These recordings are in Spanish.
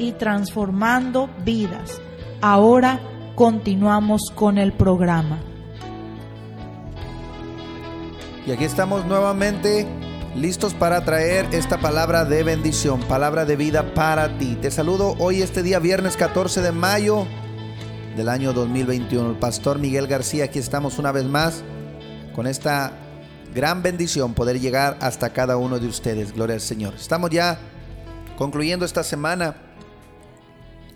y transformando vidas. Ahora continuamos con el programa. Y aquí estamos nuevamente listos para traer esta palabra de bendición, palabra de vida para ti. Te saludo hoy este día viernes 14 de mayo del año 2021. El pastor Miguel García, aquí estamos una vez más con esta gran bendición poder llegar hasta cada uno de ustedes. Gloria al Señor. Estamos ya concluyendo esta semana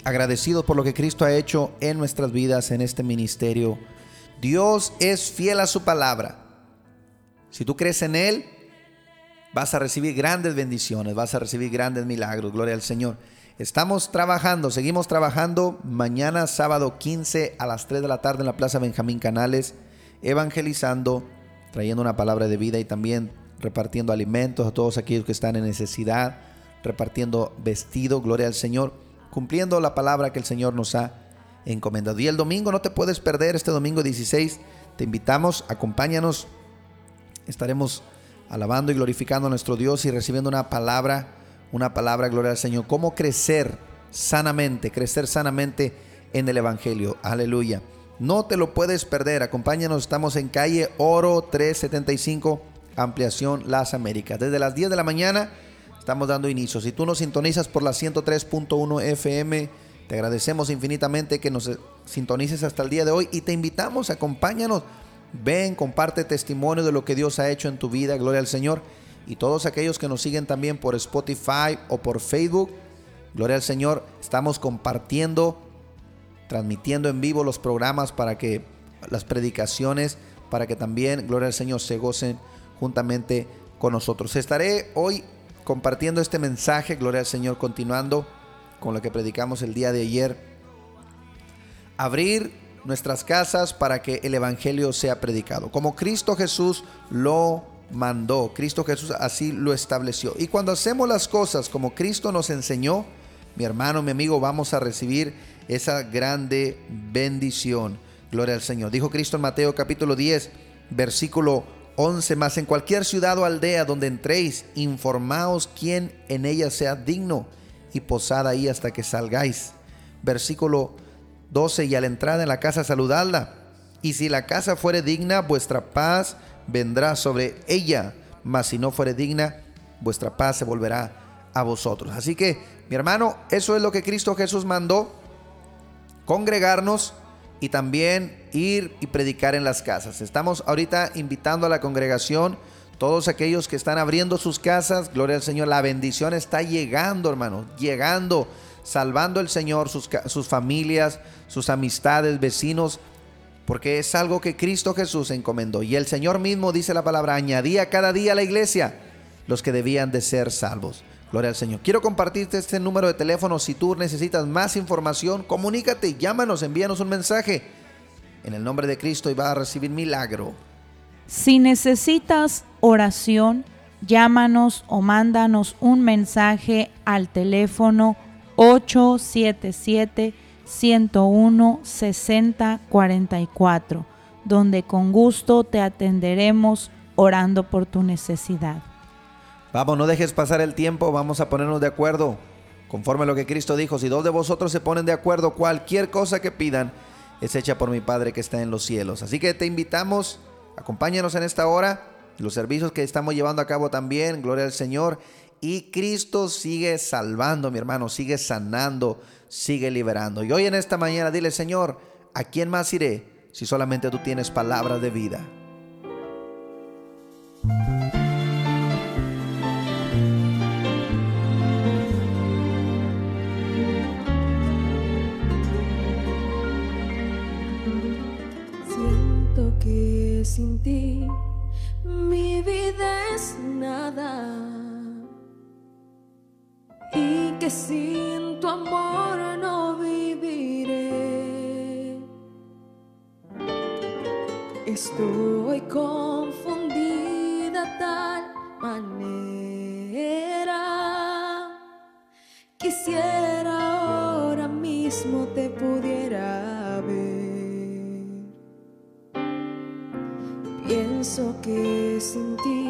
agradecidos por lo que Cristo ha hecho en nuestras vidas en este ministerio. Dios es fiel a su palabra. Si tú crees en Él, vas a recibir grandes bendiciones, vas a recibir grandes milagros. Gloria al Señor. Estamos trabajando, seguimos trabajando mañana sábado 15 a las 3 de la tarde en la Plaza Benjamín Canales, evangelizando, trayendo una palabra de vida y también repartiendo alimentos a todos aquellos que están en necesidad, repartiendo vestido, gloria al Señor, cumpliendo la palabra que el Señor nos ha encomendado. Y el domingo no te puedes perder, este domingo 16, te invitamos, acompáñanos, estaremos alabando y glorificando a nuestro Dios y recibiendo una palabra, una palabra, gloria al Señor. Cómo crecer sanamente, crecer sanamente en el Evangelio. Aleluya. No te lo puedes perder. Acompáñanos, estamos en calle Oro 375, ampliación Las Américas. Desde las 10 de la mañana estamos dando inicio. Si tú nos sintonizas por la 103.1 FM, te agradecemos infinitamente que nos sintonices hasta el día de hoy y te invitamos, acompáñanos Ven, comparte testimonio de lo que Dios ha hecho en tu vida, gloria al Señor. Y todos aquellos que nos siguen también por Spotify o por Facebook, gloria al Señor, estamos compartiendo, transmitiendo en vivo los programas para que las predicaciones, para que también, gloria al Señor, se gocen juntamente con nosotros. Estaré hoy compartiendo este mensaje, gloria al Señor, continuando con lo que predicamos el día de ayer. Abrir nuestras casas para que el Evangelio sea predicado. Como Cristo Jesús lo mandó, Cristo Jesús así lo estableció. Y cuando hacemos las cosas como Cristo nos enseñó, mi hermano, mi amigo, vamos a recibir esa grande bendición. Gloria al Señor. Dijo Cristo en Mateo capítulo 10, versículo 11 más. En cualquier ciudad o aldea donde entréis, informaos quién en ella sea digno y posad ahí hasta que salgáis. Versículo 12. Y a la entrada en la casa saludadla. Y si la casa fuere digna, vuestra paz vendrá sobre ella. Mas si no fuere digna, vuestra paz se volverá a vosotros. Así que, mi hermano, eso es lo que Cristo Jesús mandó. Congregarnos y también ir y predicar en las casas. Estamos ahorita invitando a la congregación, todos aquellos que están abriendo sus casas, gloria al Señor, la bendición está llegando, hermano, llegando salvando el Señor sus, sus familias, sus amistades, vecinos, porque es algo que Cristo Jesús encomendó. Y el Señor mismo, dice la palabra, añadía cada día a la iglesia los que debían de ser salvos. Gloria al Señor. Quiero compartirte este número de teléfono. Si tú necesitas más información, comunícate, llámanos, envíanos un mensaje en el nombre de Cristo y vas a recibir milagro. Si necesitas oración, llámanos o mándanos un mensaje al teléfono 877-101-6044, donde con gusto te atenderemos orando por tu necesidad. Vamos, no dejes pasar el tiempo, vamos a ponernos de acuerdo. Conforme a lo que Cristo dijo, si dos de vosotros se ponen de acuerdo, cualquier cosa que pidan es hecha por mi Padre que está en los cielos. Así que te invitamos, acompáñanos en esta hora, los servicios que estamos llevando a cabo también, gloria al Señor. Y Cristo sigue salvando, mi hermano, sigue sanando, sigue liberando. Y hoy en esta mañana dile, Señor, ¿a quién más iré si solamente tú tienes palabras de vida? Estoy confundida tal manera. Quisiera ahora mismo te pudiera ver. Pienso que sin ti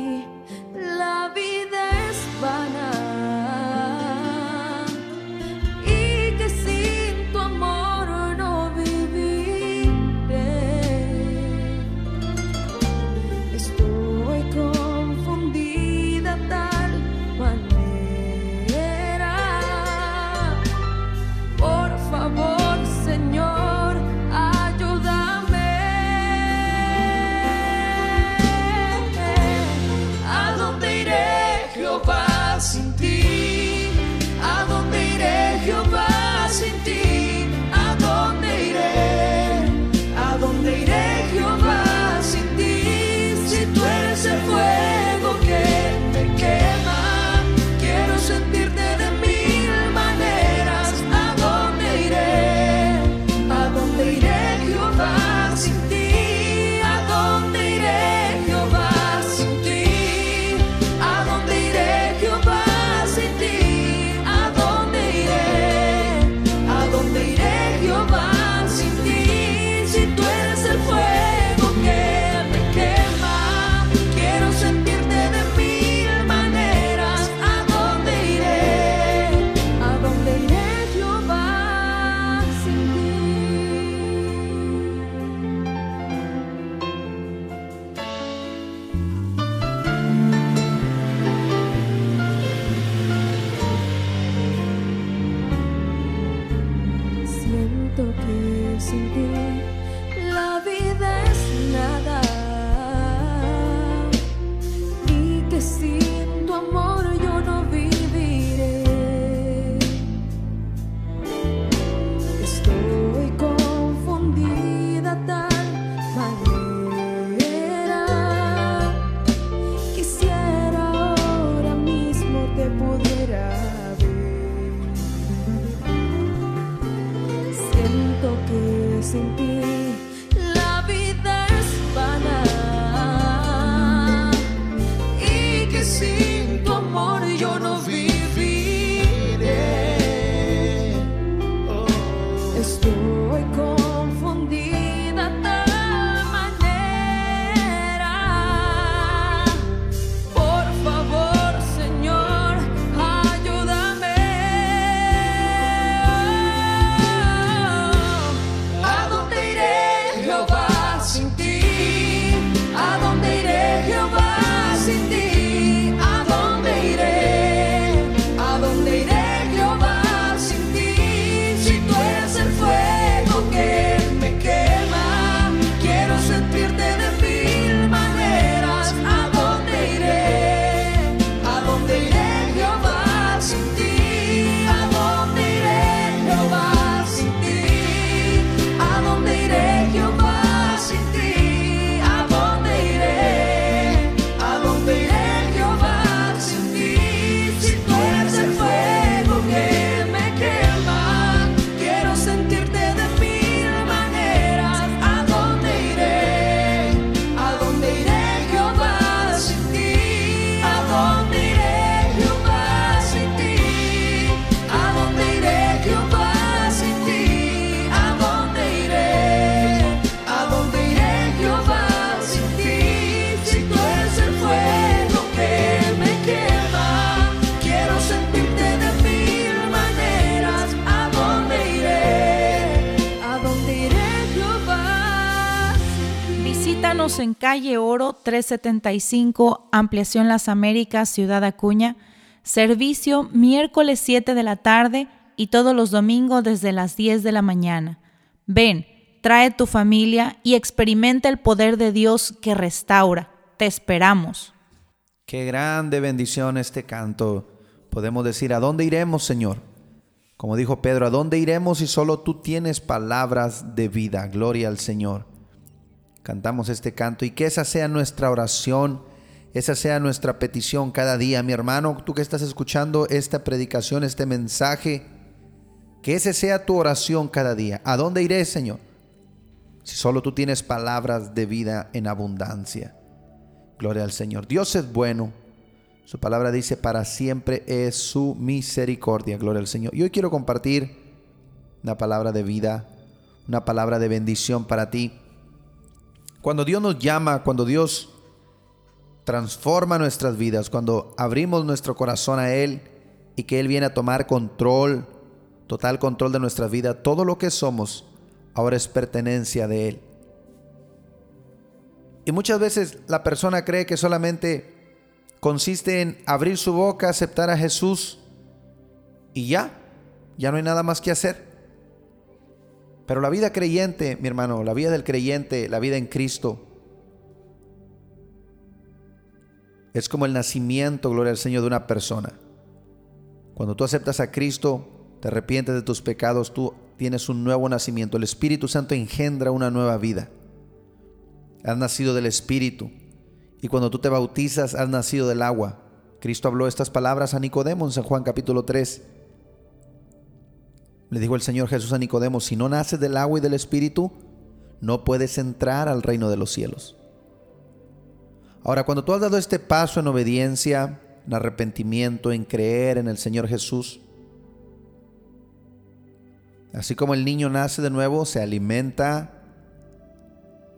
En calle Oro 375, Ampliación Las Américas, Ciudad Acuña. Servicio miércoles 7 de la tarde y todos los domingos desde las 10 de la mañana. Ven, trae tu familia y experimenta el poder de Dios que restaura. Te esperamos. Qué grande bendición este canto. Podemos decir, ¿a dónde iremos, Señor? Como dijo Pedro, ¿a dónde iremos si solo tú tienes palabras de vida? Gloria al Señor. Cantamos este canto y que esa sea nuestra oración, esa sea nuestra petición cada día. Mi hermano, tú que estás escuchando esta predicación, este mensaje, que ese sea tu oración cada día. ¿A dónde iré, Señor? Si solo tú tienes palabras de vida en abundancia. Gloria al Señor. Dios es bueno. Su palabra dice, para siempre es su misericordia. Gloria al Señor. Y hoy quiero compartir una palabra de vida, una palabra de bendición para ti. Cuando Dios nos llama, cuando Dios transforma nuestras vidas, cuando abrimos nuestro corazón a Él y que Él viene a tomar control, total control de nuestra vida, todo lo que somos ahora es pertenencia de Él. Y muchas veces la persona cree que solamente consiste en abrir su boca, aceptar a Jesús y ya, ya no hay nada más que hacer. Pero la vida creyente, mi hermano, la vida del creyente, la vida en Cristo, es como el nacimiento, gloria al Señor, de una persona. Cuando tú aceptas a Cristo, te arrepientes de tus pecados, tú tienes un nuevo nacimiento. El Espíritu Santo engendra una nueva vida. Has nacido del Espíritu. Y cuando tú te bautizas, has nacido del agua. Cristo habló estas palabras a Nicodemo en San Juan capítulo 3. Le dijo el Señor Jesús a Nicodemo, si no naces del agua y del Espíritu, no puedes entrar al reino de los cielos. Ahora, cuando tú has dado este paso en obediencia, en arrepentimiento, en creer en el Señor Jesús, así como el niño nace de nuevo, se alimenta,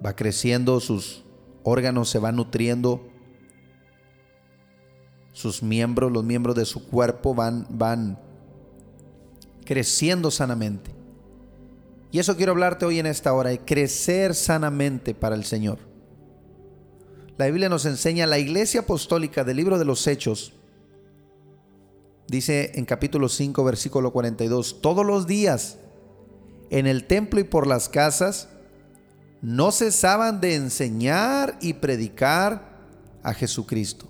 va creciendo, sus órganos se van nutriendo, sus miembros, los miembros de su cuerpo van, van creciendo sanamente. Y eso quiero hablarte hoy en esta hora, de crecer sanamente para el Señor. La Biblia nos enseña, la iglesia apostólica del libro de los Hechos, dice en capítulo 5, versículo 42, todos los días en el templo y por las casas, no cesaban de enseñar y predicar a Jesucristo.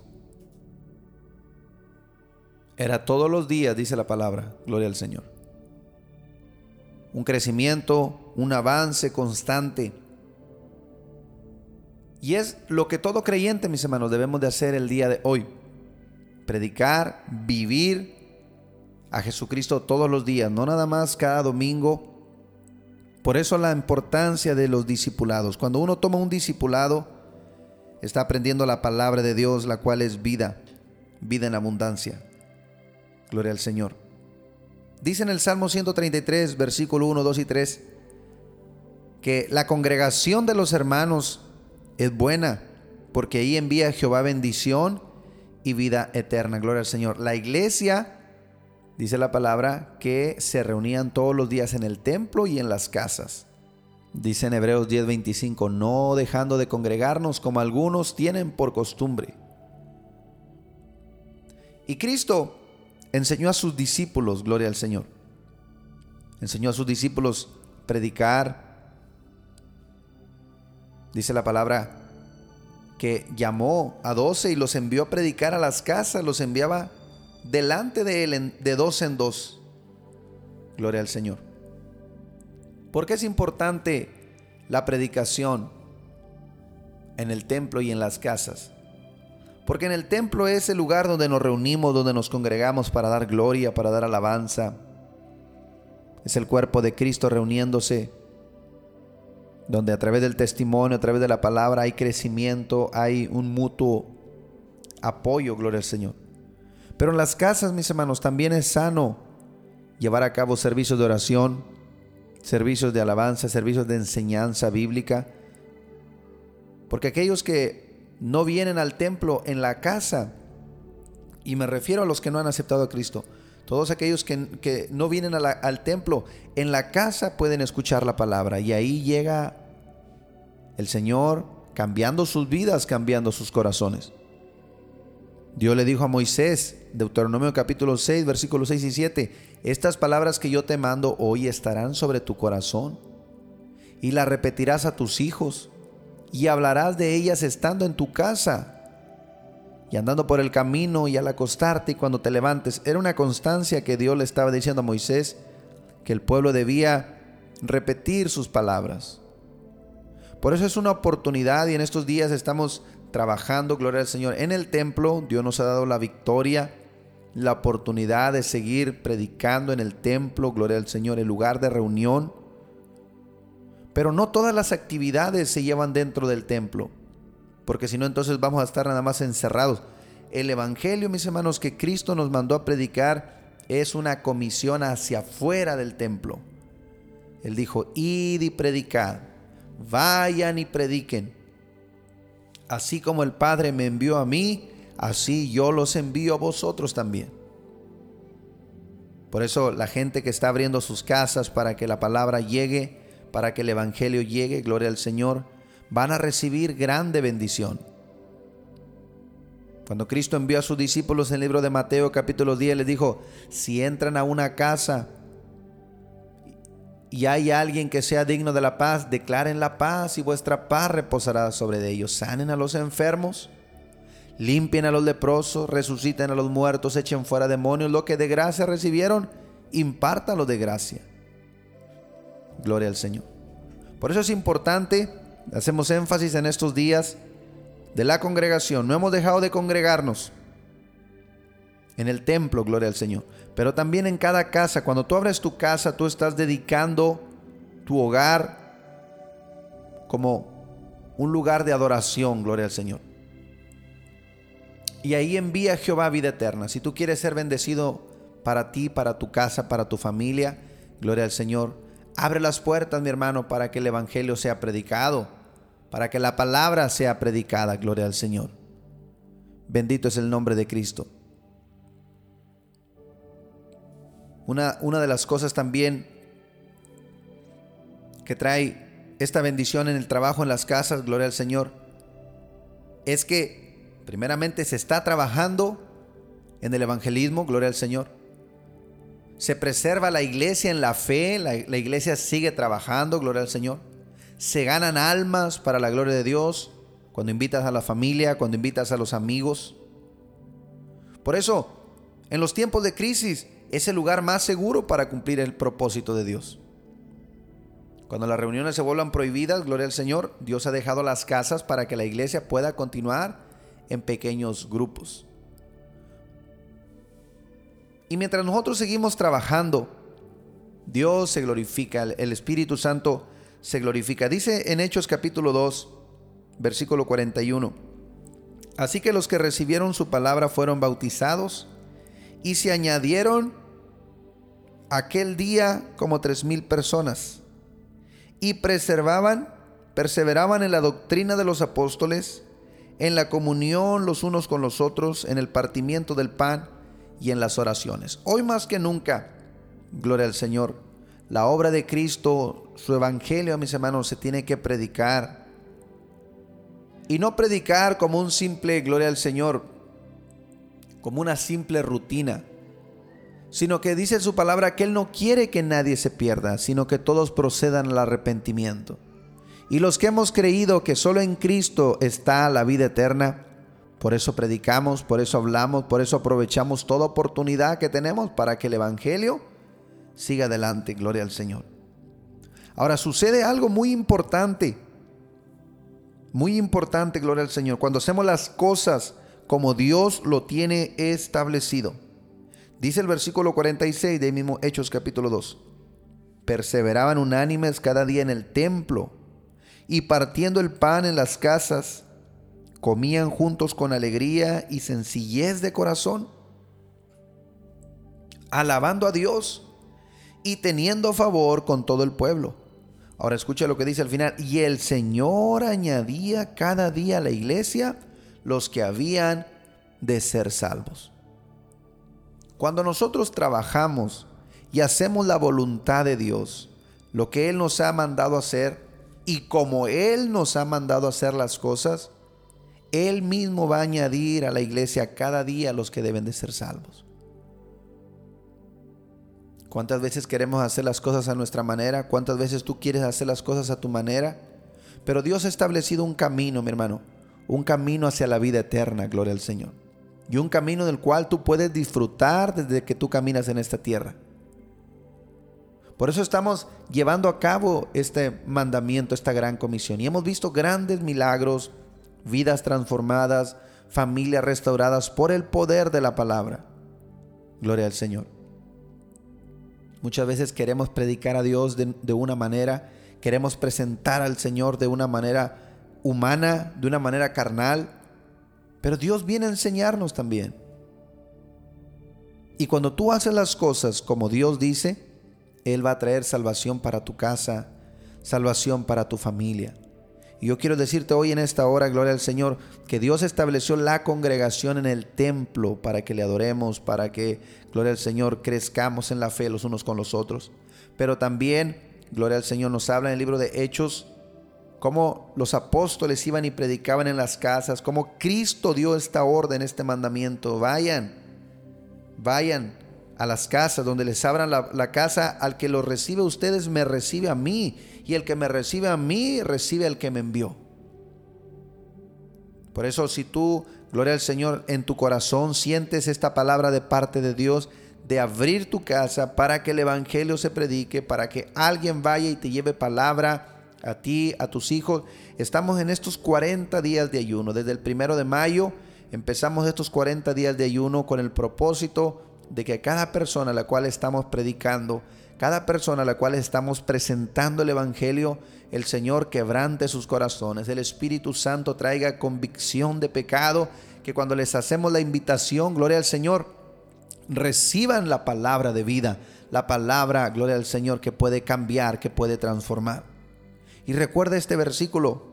Era todos los días, dice la palabra, gloria al Señor. Un crecimiento, un avance constante. Y es lo que todo creyente, mis hermanos, debemos de hacer el día de hoy. Predicar, vivir a Jesucristo todos los días, no nada más cada domingo por eso la importancia de los discipulados. Cuando uno toma un discipulado, está aprendiendo la palabra de Dios, la cual es vida, vida en abundancia. Gloria al Señor. Dice en el Salmo 133, versículo 1, 2 y 3, que la congregación de los hermanos es buena, porque ahí envía Jehová bendición y vida eterna. Gloria al Señor. La iglesia Dice la palabra que se reunían todos los días en el templo y en las casas. Dice en Hebreos 10:25, no dejando de congregarnos como algunos tienen por costumbre. Y Cristo enseñó a sus discípulos, gloria al Señor. Enseñó a sus discípulos predicar. Dice la palabra que llamó a doce y los envió a predicar a las casas, los enviaba delante de él de dos en dos. Gloria al Señor. ¿Por qué es importante la predicación en el templo y en las casas? Porque en el templo es el lugar donde nos reunimos, donde nos congregamos para dar gloria, para dar alabanza. Es el cuerpo de Cristo reuniéndose, donde a través del testimonio, a través de la palabra hay crecimiento, hay un mutuo apoyo, gloria al Señor. Pero en las casas, mis hermanos, también es sano llevar a cabo servicios de oración, servicios de alabanza, servicios de enseñanza bíblica. Porque aquellos que no vienen al templo en la casa, y me refiero a los que no han aceptado a Cristo, todos aquellos que, no vienen al templo, en la casa pueden escuchar la palabra. Y ahí llega el Señor cambiando sus vidas, cambiando sus corazones. Dios le dijo a Moisés, Deuteronomio capítulo 6, versículos 6 y 7, estas palabras que yo te mando hoy estarán sobre tu corazón y las repetirás a tus hijos y hablarás de ellas estando en tu casa y andando por el camino y al acostarte y cuando te levantes. Era una constancia que Dios le estaba diciendo a Moisés que el pueblo debía repetir sus palabras. Por eso es una oportunidad y en estos días estamos trabajando, gloria al Señor, en el templo. Dios nos ha dado la victoria, la oportunidad de seguir predicando en el templo, gloria al Señor, el lugar de reunión. Pero no todas las actividades se llevan dentro del templo, porque si no entonces vamos a estar nada más encerrados. El Evangelio, mis hermanos, que Cristo nos mandó a predicar es una comisión hacia afuera del templo. Él dijo, id y predicad, vayan y prediquen. Así como el Padre me envió a mí, así yo los envío a vosotros también. Por eso la gente que está abriendo sus casas para que la palabra llegue, para que el Evangelio llegue, gloria al Señor, van a recibir grande bendición. Cuando Cristo envió a sus discípulos en el libro de Mateo capítulo 10, les dijo, si entran a una casa y hay alguien que sea digno de la paz, declaren la paz y vuestra paz reposará sobre ellos. Sanen a los enfermos, limpien a los leprosos, resuciten a los muertos, echen fuera demonios. Lo que de gracia recibieron, impártalo de gracia. Gloria al Señor. Por eso es importante, hacemos énfasis en estos días, de la congregación. No hemos dejado de congregarnos en el templo, gloria al Señor. Pero también en cada casa. Cuando tú abres tu casa, tú estás dedicando tu hogar como un lugar de adoración, gloria al Señor. Y ahí envía Jehová vida eterna. Si tú quieres ser bendecido para ti, para tu casa, para tu familia, gloria al Señor. Abre las puertas, mi hermano, para que el Evangelio sea predicado para que la palabra sea predicada, gloria al Señor. Bendito es el nombre de Cristo. Una, una de las cosas también que trae esta bendición en el trabajo, en las casas, gloria al Señor, es que primeramente se está trabajando en el evangelismo, gloria al Señor. Se preserva la iglesia en la fe, la, iglesia sigue trabajando, gloria al Señor se ganan almas para la gloria de Dios, cuando invitas a la familia, cuando invitas a los amigos. Por eso, en los tiempos de crisis, es el lugar más seguro para cumplir el propósito de Dios. Cuando las reuniones se vuelvan prohibidas, gloria al Señor, Dios ha dejado las casas para que la iglesia pueda continuar en pequeños grupos. Y mientras nosotros seguimos trabajando, Dios se glorifica, el Espíritu Santo se glorifica. Dice en Hechos capítulo 2, versículo 41. Así que los que recibieron su palabra fueron bautizados y se añadieron aquel día como tres mil personas y preservaban, perseveraban en la doctrina de los apóstoles, en la comunión los unos con los otros, en el partimiento del pan y en las oraciones. Hoy más que nunca, gloria al Señor, la obra de Cristo, su evangelio, mis hermanos, se tiene que predicar. Y no predicar como un simple gloria al Señor, como una simple rutina, sino que dice su palabra que Él no quiere que nadie se pierda, sino que todos procedan al arrepentimiento. Y los que hemos creído que solo en Cristo está la vida eterna, por eso predicamos, por eso hablamos, por eso aprovechamos toda oportunidad que tenemos para que el Evangelio siga adelante, gloria al Señor. Ahora sucede algo muy importante, muy importante, gloria al Señor, cuando hacemos las cosas como Dios lo tiene establecido. Dice el versículo 46 de mismo Hechos capítulo 2. Perseveraban unánimes cada día en el templo y partiendo el pan en las casas, comían juntos con alegría y sencillez de corazón, alabando a Dios y teniendo favor con todo el pueblo. Ahora escucha lo que dice al final. Y el Señor añadía cada día a la iglesia los que habían de ser salvos. Cuando nosotros trabajamos y hacemos la voluntad de Dios, lo que Él nos ha mandado hacer, y como Él nos ha mandado hacer las cosas, Él mismo va a añadir a la iglesia cada día los que deben de ser salvos. ¿Cuántas veces queremos hacer las cosas a nuestra manera? ¿Cuántas veces tú quieres hacer las cosas a tu manera? Pero Dios ha establecido un camino, mi hermano, un camino hacia la vida eterna, gloria al Señor. Y un camino del cual tú puedes disfrutar desde que tú caminas en esta tierra. Por eso estamos llevando a cabo este mandamiento, esta gran comisión. Y hemos visto grandes milagros, vidas transformadas, familias restauradas por el poder de la palabra. Gloria al Señor. Muchas veces queremos predicar a Dios de, una manera, queremos presentar al Señor de una manera humana, de una manera carnal, pero Dios viene a enseñarnos también. Y cuando tú haces las cosas como Dios dice, él va a traer salvación para tu casa, salvación para tu familia. Y yo quiero decirte hoy en esta hora, gloria al Señor, que Dios estableció la congregación en el templo para que le adoremos, para que, gloria al Señor, crezcamos en la fe los unos con los otros. Pero también, gloria al Señor, nos habla en el libro de Hechos cómo los apóstoles iban y predicaban en las casas, cómo Cristo dio esta orden, este mandamiento. Vayan, vayan a las casas, donde les abran la, casa, al que lo recibe a ustedes me recibe a mí, y el que me recibe a mí recibe al que me envió. Por eso si tú, gloria al Señor, en tu corazón sientes esta palabra de parte de Dios, de abrir tu casa para que el Evangelio se predique, para que alguien vaya y te lleve palabra a ti, a tus hijos. Estamos en estos 40 días de ayuno. Desde el primero de mayo empezamos estos 40 días de ayuno con el propósito de que cada persona a la cual estamos predicando, cada persona a la cual estamos presentando el Evangelio, el Señor quebrante sus corazones, el Espíritu Santo traiga convicción de pecado, que cuando les hacemos la invitación, gloria al Señor, reciban la palabra de vida, la palabra, gloria al Señor, que puede cambiar, que puede transformar. Y recuerda este versículo,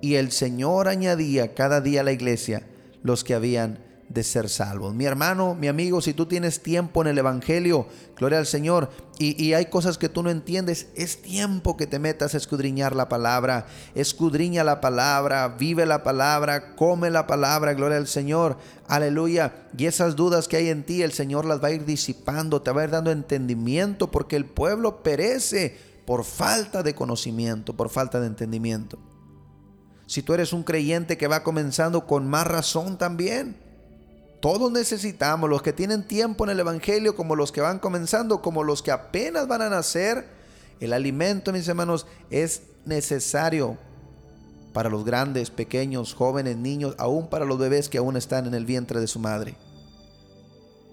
y el Señor añadía cada día a la iglesia los que habían de ser salvos. Mi hermano, mi amigo, si tú tienes tiempo en el Evangelio, gloria al Señor, y, hay cosas que tú no entiendes, es tiempo que te metas a escudriñar la palabra, escudriña la palabra, vive la palabra, come la palabra, gloria al Señor, aleluya. Y esas dudas que hay en ti, el Señor las va a ir disipando, te va a ir dando entendimiento, porque el pueblo perece por falta de conocimiento, por falta de entendimiento. Si tú eres un creyente que va comenzando con más razón también, todos necesitamos, los que tienen tiempo en el Evangelio, como los que van comenzando, como los que apenas van a nacer, el alimento, mis hermanos, es necesario para los grandes, pequeños, jóvenes, niños, aún para los bebés que aún están en el vientre de su madre.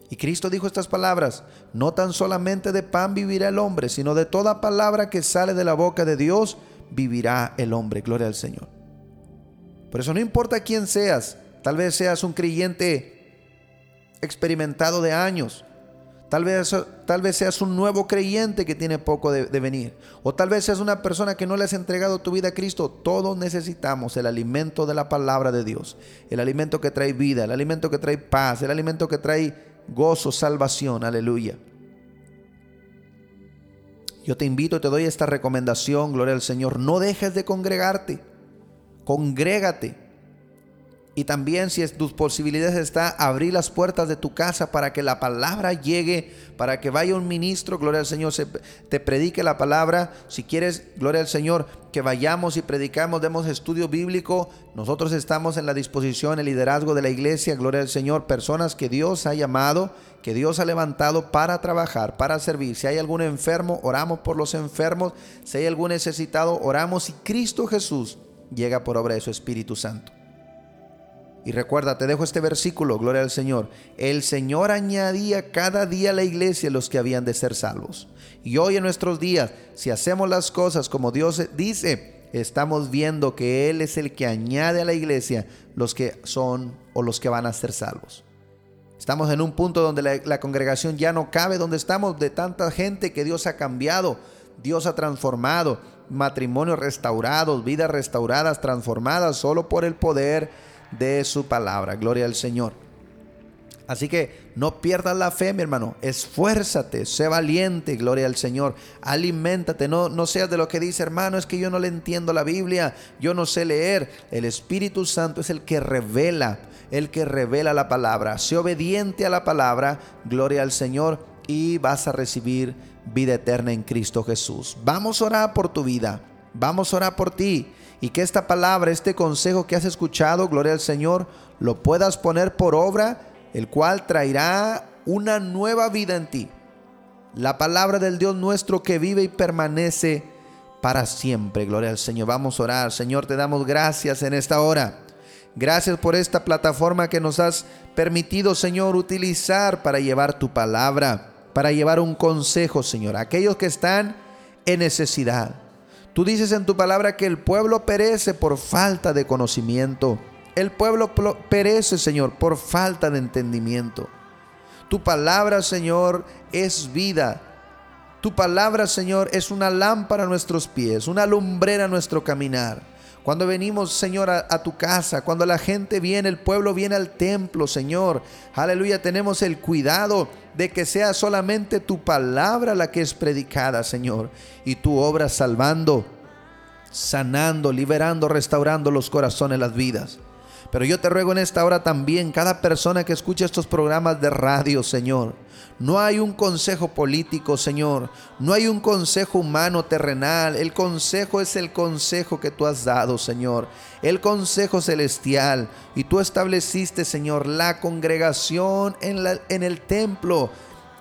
Y Cristo dijo estas palabras, no tan solamente de pan vivirá el hombre, sino de toda palabra que sale de la boca de Dios, vivirá el hombre. Gloria al Señor. Por eso no importa quién seas, tal vez seas un creyente experimentado de años. Tal vez, tal vez seas un nuevo creyente que tiene poco de, de, venir. O tal vez seas una persona que no le has entregado tu vida a Cristo. Todos necesitamos el alimento de la palabra de Dios. El alimento que trae vida, el alimento que trae paz, el alimento que trae gozo, salvación. Aleluya. Yo te invito, te doy esta recomendación, gloria al Señor. No dejes de congregarte. Congrégate. Y también si es, tus posibilidades está abrir las puertas de tu casa para que la palabra llegue, para que vaya un ministro, gloria al Señor, se, te predique la palabra. Si quieres, gloria al Señor, que vayamos y predicamos, demos estudio bíblico. Nosotros estamos en la disposición, el liderazgo de la iglesia, gloria al Señor, personas que Dios ha llamado, que Dios ha levantado para trabajar, para servir. Si hay algún enfermo, oramos por los enfermos. Si hay algún necesitado, oramos y Cristo Jesús llega por obra de su Espíritu Santo. Y recuerda, te dejo este versículo, gloria al Señor. El Señor añadía cada día a la iglesia los que habían de ser salvos. Y hoy en nuestros días, si hacemos las cosas como Dios dice, estamos viendo que Él es el que añade a la iglesia los que son o los que van a ser salvos. Estamos en un punto donde la, congregación ya no cabe, donde estamos de tanta gente que Dios ha cambiado, Dios ha transformado, matrimonios restaurados, vidas restauradas, transformadas solo por el poder de su palabra. Gloria al Señor. Así que no pierdas la fe, mi hermano. Esfuérzate, sé valiente, gloria al Señor. Aliméntate, no, no seas de lo que dice, hermano, es que yo no le entiendo la Biblia, yo no sé leer. El Espíritu Santo es el que revela, el que revela la palabra. Sé obediente a la palabra, gloria al Señor, y vas a recibir vida eterna en Cristo Jesús. Vamos a orar por tu vida, vamos a orar por ti y que esta palabra, este consejo que has escuchado, gloria al Señor, lo puedas poner por obra, el cual traerá una nueva vida en ti. La palabra del Dios nuestro que vive y permanece para siempre. Gloria al Señor. Vamos a orar. Señor, te damos gracias en esta hora. Gracias por esta plataforma que nos has permitido, Señor, utilizar para llevar tu palabra, para llevar un consejo, Señor, a aquellos que están en necesidad. Tú dices en tu palabra que el pueblo perece por falta de conocimiento. El pueblo perece, Señor, por falta de entendimiento. Tu palabra, Señor, es vida. Tu palabra, Señor, es una lámpara a nuestros pies, una lumbrera a nuestro caminar. Cuando venimos, Señor, a, tu casa, cuando la gente viene, el pueblo viene al templo, Señor. Aleluya, tenemos el cuidado de que sea solamente tu palabra la que es predicada, Señor. Y tu obra salvando, sanando, liberando, restaurando los corazones, las vidas. Pero yo te ruego en esta hora también, cada persona que escucha estos programas de radio, Señor, no hay un consejo político, Señor. No hay un consejo humano terrenal. El consejo es el consejo que tú has dado, Señor. El consejo celestial. Y tú estableciste, Señor, la congregación en, en el templo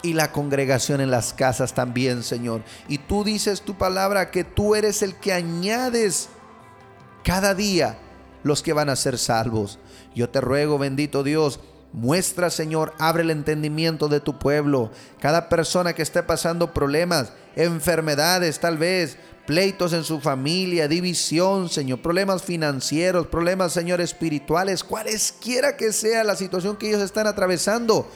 y la congregación en las casas también, Señor. Y tú dices tu palabra que tú eres el que añades cada día los que van a ser salvos. Yo te ruego, bendito Dios, Muestra, Señor, abre el entendimiento de tu pueblo. Cada persona que esté pasando problemas, enfermedades tal vez, pleitos en su familia, división, Señor, problemas financieros, problemas, Señor, espirituales, cualesquiera que sea la situación que ellos están atravesando.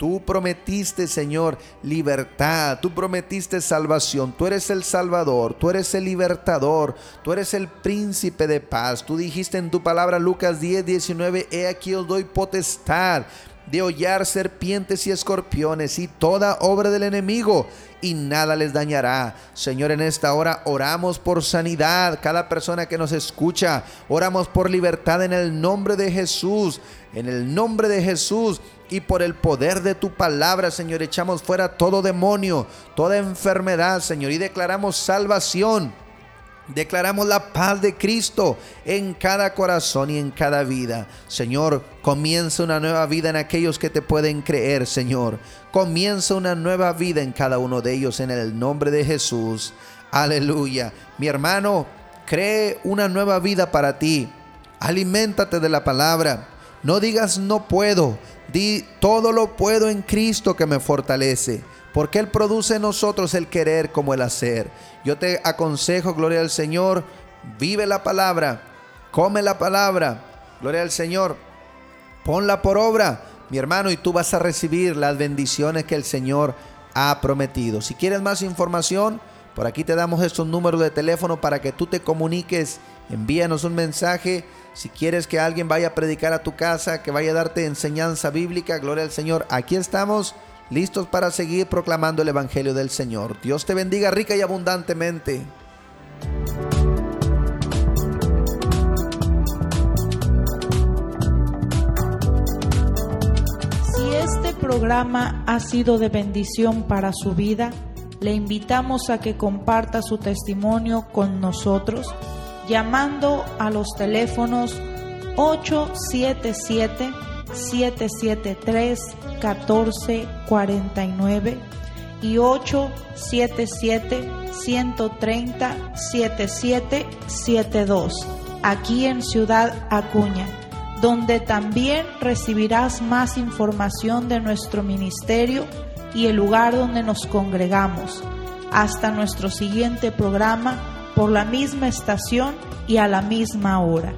Tú prometiste, Señor, libertad, tú prometiste salvación, tú eres el Salvador, tú eres el libertador, tú eres el príncipe de paz. Tú dijiste en tu palabra Lucas 10, 19, he aquí os doy potestad de hollar serpientes y escorpiones y toda obra del enemigo y nada les dañará. Señor, en esta hora oramos por sanidad. Cada persona que nos escucha, oramos por libertad en el nombre de Jesús. En el nombre de Jesús y por el poder de tu palabra, Señor, echamos fuera todo demonio, toda enfermedad, Señor, y declaramos salvación. Declaramos la paz de Cristo en cada corazón y en cada vida. Señor, comienza una nueva vida en aquellos que te pueden creer, Señor. Comienza una nueva vida en cada uno de ellos en el nombre de Jesús. Aleluya. Mi hermano, cree una nueva vida para ti. Aliméntate de la palabra. No digas no puedo. Di todo lo puedo en Cristo que me fortalece. Porque Él produce en nosotros el querer como el hacer. Yo te aconsejo, gloria al Señor, vive la palabra, come la palabra, gloria al Señor, ponla por obra, mi hermano, y tú vas a recibir las bendiciones que el Señor ha prometido. Si quieres más información, por aquí te damos estos números de teléfono para que tú te comuniques, envíanos un mensaje. Si quieres que alguien vaya a predicar a tu casa, que vaya a darte enseñanza bíblica, gloria al Señor, aquí estamos listos para seguir proclamando el Evangelio del Señor. Dios te bendiga rica y abundantemente. Si este programa ha sido de bendición para su vida, le invitamos a que comparta su testimonio con nosotros llamando a los teléfonos 877 773 1449 y 877 130 7772 aquí en Ciudad Acuña, donde también recibirás más información de nuestro ministerio y el lugar donde nos congregamos. Hasta nuestro siguiente programa por la misma estación y a la misma hora.